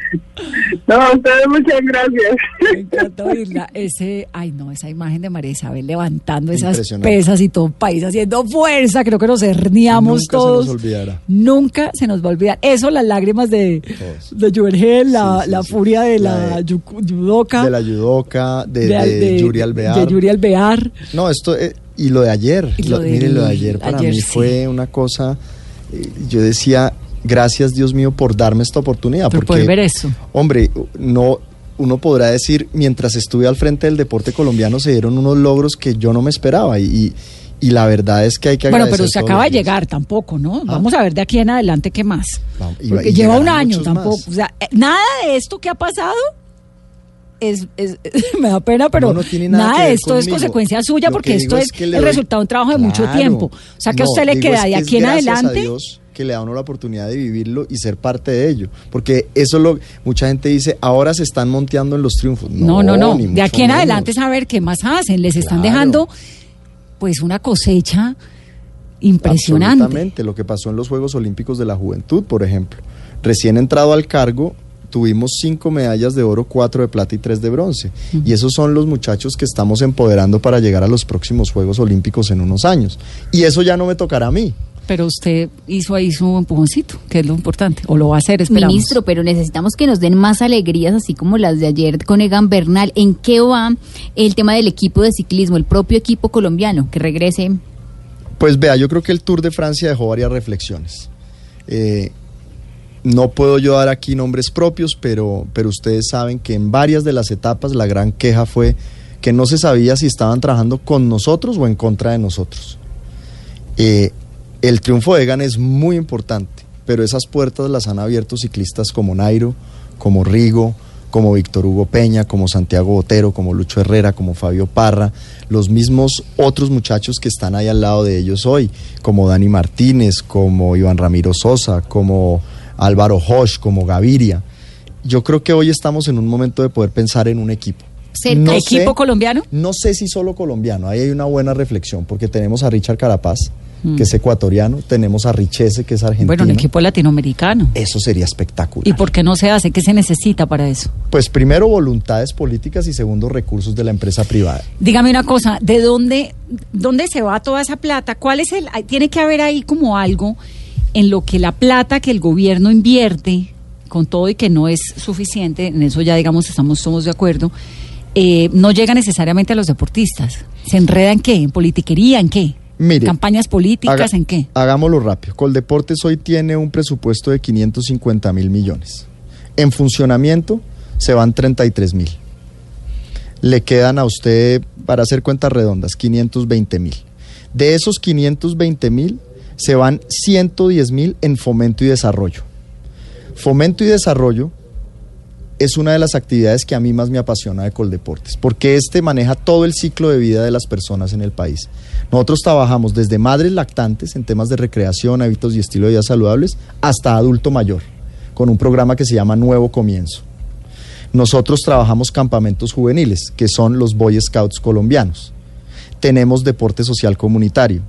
No, a ustedes muchas gracias. Me encanta oírla. Ese, ay no, esa imagen de María Isabel levantando esas pesas y todo el país haciendo fuerza, creo que nos herniamos Nunca todos. se nos olvidará. Nunca se nos va a olvidar. Eso, las lágrimas de, Todos. de Juvergel, la, Sí, sí, la sí. furia de La la, de- judoka, De la judoka, de, de- de, de- Yuri Alvear. de Yuri Alvear. No, esto, eh, y lo de ayer, Y lo, lo mire, del- lo de ayer para ayer mí sí. fue una cosa, eh, yo decía, gracias Dios mío por darme esta oportunidad. Por porque, poder ver eso. Hombre, no, uno podrá decir, mientras estuve al frente del deporte colombiano se dieron unos logros que yo no me esperaba y, y, y la verdad es que hay que Bueno, agradecer pero se acaba de llegar tampoco, ¿no? Ah. Vamos a ver de aquí en adelante qué más. Vamos, y- Porque y lleva un año tampoco. más. O sea, eh, nada de esto que ha pasado es, es- (laughs) me da pena, pero No, no tiene nada de esto es consecuencia suya Lo porque que esto es, que el doy- resultado de un trabajo de mucho tiempo. O sea, que a No, usted le queda de aquí en gracias a adelante. Dios que le da a uno la oportunidad de vivirlo y ser parte de ello. Porque eso lo mucha gente dice, ahora se están monteando en los triunfos. No, no, no. ni De aquí en menos. adelante saber qué más hacen. Les están Claro. dejando pues una cosecha impresionante. Absolutamente, lo que pasó en los Juegos Olímpicos de la Juventud, por ejemplo. Recién entrado al cargo, tuvimos cinco medallas de oro, cuatro de plata y tres de bronce. Y esos son los muchachos que estamos empoderando para llegar a los próximos Juegos Olímpicos en unos años. Y eso ya no me tocará a mí. Pero usted hizo ahí su empujoncito, que es lo importante, o lo va a hacer, esperamos. Ministro, pero necesitamos que nos den más alegrías, así como las de ayer con Egan Bernal. ¿En qué va el tema del equipo de ciclismo, el propio equipo colombiano, que regrese? Pues vea, yo creo que el Tour de Francia dejó varias reflexiones. Eh, no puedo yo dar aquí nombres propios, pero, pero ustedes saben que en varias de las etapas la gran queja fue que no se sabía si estaban trabajando con nosotros o en contra de nosotros. Eh, el triunfo de Egan es muy importante, pero esas puertas las han abierto ciclistas como Nairo, como Rigo, como Víctor Hugo Peña, como Santiago Botero, como Lucho Herrera, como Fabio Parra, los mismos otros muchachos que están ahí al lado de ellos hoy, como Dani Martínez, como Iván Ramiro Sosa, como Álvaro Hosch, como Gaviria. Yo creo que hoy estamos en un momento de poder pensar en un equipo. ¿Cerca equipo colombiano? No sé si solo colombiano, ahí hay una buena reflexión, porque tenemos a Richard Carapaz, que es ecuatoriano, tenemos a Richese, que es argentino. Bueno, un equipo latinoamericano. Eso sería espectacular. ¿Y por qué no se hace? ¿Qué se necesita para eso? Pues primero voluntades políticas y segundo recursos de la empresa privada. Dígame una cosa, ¿de dónde, dónde se va toda esa plata? ¿Cuál es el, tiene que haber ahí como algo en lo que la plata que el gobierno invierte, con todo y que no es suficiente, en eso ya digamos estamos somos de acuerdo, eh, no llega necesariamente a los deportistas. ¿Se enreda en qué? ¿En politiquería? ¿En qué? Mire, ¿Campañas políticas? ¿En qué? Hagámoslo rápido. Coldeportes hoy tiene un presupuesto de 550 mil millones. En funcionamiento se van 33 mil. Le quedan a usted, para hacer cuentas redondas, 520 mil. De esos 520 mil, se van 110 mil en fomento y desarrollo. Fomento y desarrollo es una de las actividades que a mí más me apasiona de Coldeportes, porque este maneja todo el ciclo de vida de las personas en el país. Nosotros trabajamos desde madres lactantes en temas de recreación, hábitos y estilo de vida saludables, hasta adulto mayor, con un programa que se llama Nuevo Comienzo. Nosotros trabajamos campamentos juveniles, que son los Boy Scouts colombianos. Tenemos deporte social comunitario,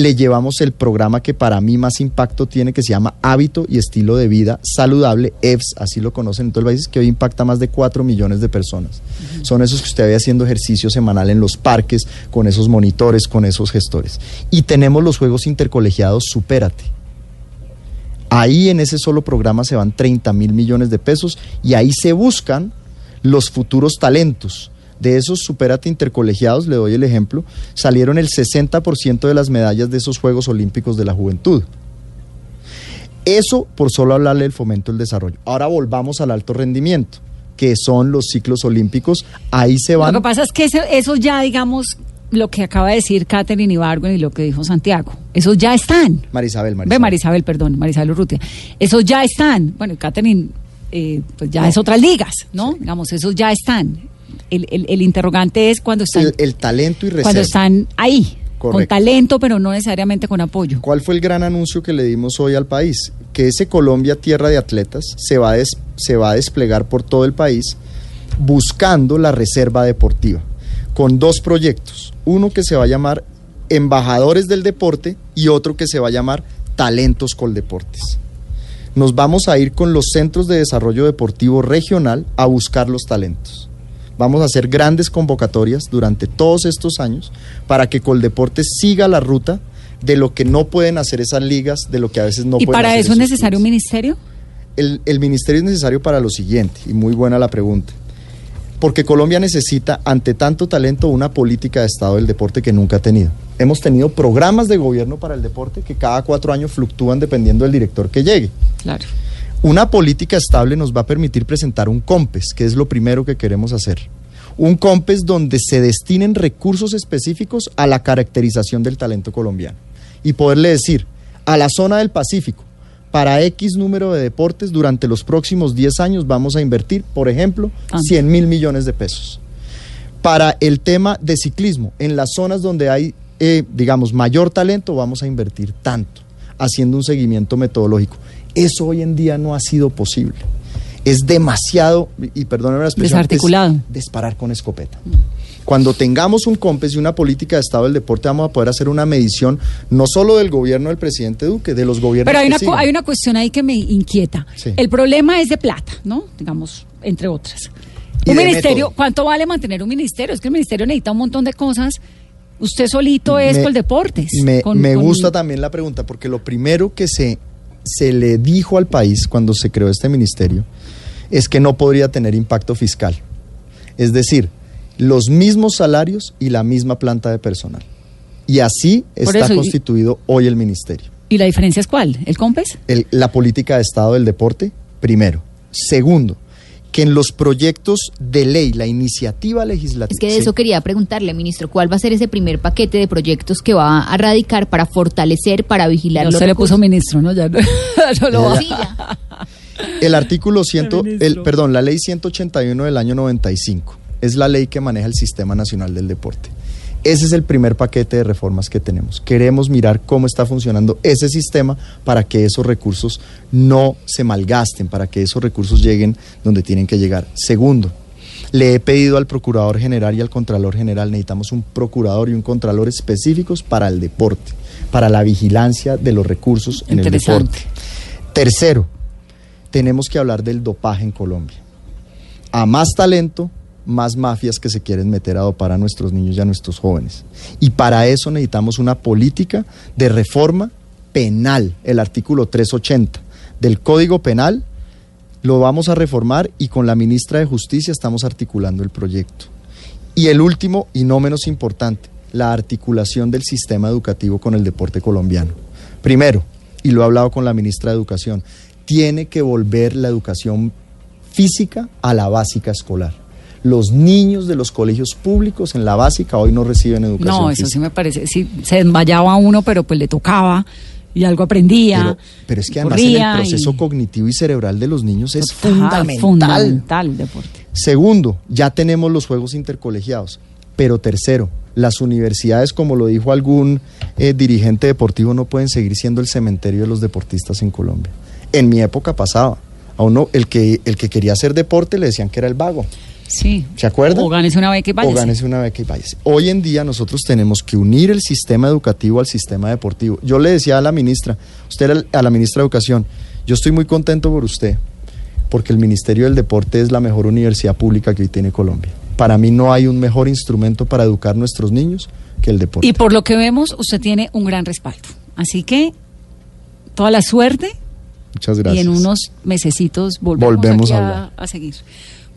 le llevamos el programa que para mí más impacto tiene, que se llama Hábito y Estilo de Vida Saludable, EVS, así lo conocen en todo el país, que hoy impacta más de 4 millones de personas. Son esos que usted ve haciendo ejercicio semanal en los parques, con esos monitores, con esos gestores. Y tenemos los Juegos Intercolegiados Supérate. Ahí en ese solo programa se van 30 mil millones de pesos y ahí se buscan los futuros talentos de esos superate intercolegiados, le doy el ejemplo, salieron el 60% de las medallas de esos Juegos Olímpicos de la Juventud. Eso por solo hablarle del fomento del desarrollo. Ahora volvamos al alto rendimiento, que son los ciclos olímpicos. Ahí se van. Lo que pasa es que eso, ya, digamos, lo que acaba de decir Catherine Ibargüen y lo que dijo Santiago. Esos ya están. Marisabel, Marisabel. Ve, Marisabel, perdón, Marisabel Urrutia. Esos ya están. Bueno, Catherine, eh, pues ya es otras ligas, ¿no? Digamos, esos ya están el, interrogante es cuando están... El, talento y reserva. Cuando están ahí, con talento, pero no necesariamente con apoyo. ¿Cuál fue el gran anuncio que le dimos hoy al país? Que ese Colombia Tierra de Atletas se va a, se va a desplegar por todo el país buscando la reserva deportiva, con dos proyectos. Uno que se va a llamar Embajadores del Deporte y otro que se va a llamar Talentos Coldeportes. Nos vamos a ir con los centros de desarrollo deportivo regional a buscar los talentos. Vamos a hacer grandes convocatorias durante todos estos años para que Coldeportes siga la ruta de lo que no pueden hacer esas ligas, de lo que a veces no pueden hacer. ¿Y para eso es necesario un ministerio? El, el ministerio es necesario para lo siguiente, y muy buena la pregunta. Porque Colombia necesita, ante tanto talento, una política de Estado del deporte que nunca ha tenido. Hemos tenido programas de gobierno para el deporte que cada cuatro años fluctúan dependiendo del director que llegue. Claro. Una política estable nos va a permitir presentar un COMPES, que es lo primero que queremos hacer. Un COMPES donde se destinen recursos específicos a la caracterización del talento colombiano. Y poderle decir, a la zona del Pacífico, para X número de deportes, durante los próximos 10 años vamos a invertir, por ejemplo, 100 mil millones de pesos. Para el tema de ciclismo, en las zonas donde hay, eh, digamos, mayor talento, vamos a invertir tanto, haciendo un seguimiento metodológico. Eso hoy en día no ha sido posible. Es demasiado, y perdónenme la expresión, desarticulado. disparar con escopeta. Cuando tengamos un COMPES y una política de Estado del deporte, vamos a poder hacer una medición no solo del gobierno del presidente Duque, de los gobiernos. Pero hay, una, hay una cuestión ahí que me inquieta. El problema es de plata, ¿no? Digamos, entre otras. Un ministerio, ¿cuánto vale mantener un ministerio? Es que el ministerio necesita un montón de cosas Usted solito es Me-. Me, con- me con- gusta también la pregunta, porque lo primero que se, se le dijo al país cuando se creó este ministerio es que no podría tener impacto fiscal. Es decir, los mismos salarios y la misma planta de personal. Y así Por está eso, y- constituido hoy el ministerio. ¿Y la diferencia es cuál? ¿El COMPES? El- la política de Estado del deporte, primero. Segundo, que en los proyectos de ley, la iniciativa legislativa... Es que de eso quería preguntarle, ministro, ¿cuál va a ser ese primer paquete de proyectos que va a radicar para fortalecer, para vigilar Ya los usted le puso ministro, ¿no? Ya no, (laughs) no lo va. Sí, ya. (laughs) El artículo 100, ministro. el, perdón, la ley 181 del año 95 es la ley que maneja el Sistema Nacional del Deporte. Ese es el primer paquete de reformas que tenemos. Queremos mirar cómo está funcionando ese sistema para que esos recursos no se malgasten, para que esos recursos lleguen donde tienen que llegar. Segundo, le he pedido al Procurador General y al Contralor General, necesitamos un Procurador y un Contralor específicos para el deporte, para la vigilancia de los recursos en el deporte. Tercero, tenemos que hablar del dopaje en Colombia. A más talento, más mafias que se quieren meter a dopar a nuestros niños y a nuestros jóvenes. Y para eso necesitamos una política de reforma penal, el artículo 380 del Código Penal. Lo vamos a reformar y con la ministra de Justicia estamos articulando el proyecto. Y el último y no menos importante, la articulación del sistema educativo con el deporte colombiano. Primero, y lo he hablado con la ministra de Educación, tiene que volver la educación física a la básica escolar. Los niños de los colegios públicos en la básica hoy no reciben educación No, eso física. sí me parece. Sí, se desmayaba uno, pero pues le tocaba y algo aprendía. Pero, pero es que además en el proceso y- cognitivo y cerebral de los niños es Total, fundamental. Fundamental el deporte. Segundo, ya tenemos los juegos intercolegiados. Pero tercero, las universidades, como lo dijo algún eh, dirigente deportivo, no pueden seguir siendo el cementerio de los deportistas en Colombia. En mi época pasaba. A uno, el que, el que quería hacer deporte le decían que era el vago. Sí. ¿Se acuerdan? O gánese una beca y O váyase. gánese una beca y váyase. Hoy en día nosotros tenemos que unir el sistema educativo al sistema deportivo. Yo le decía a la ministra, usted a la ministra de Educación, yo estoy muy contento por usted, porque el Ministerio del Deporte es la mejor universidad pública que hoy tiene Colombia. Para mí no hay un mejor instrumento para educar nuestros niños que el deporte. Y por lo que vemos, usted tiene un gran respaldo. Así que toda la suerte Muchas gracias. y en unos mesecitos volvemos, Volvemos aquí a a, hablar. a seguir.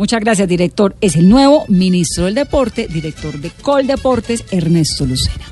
Muchas gracias, director. Es el nuevo ministro del deporte, director de Coldeportes, Ernesto Lucena.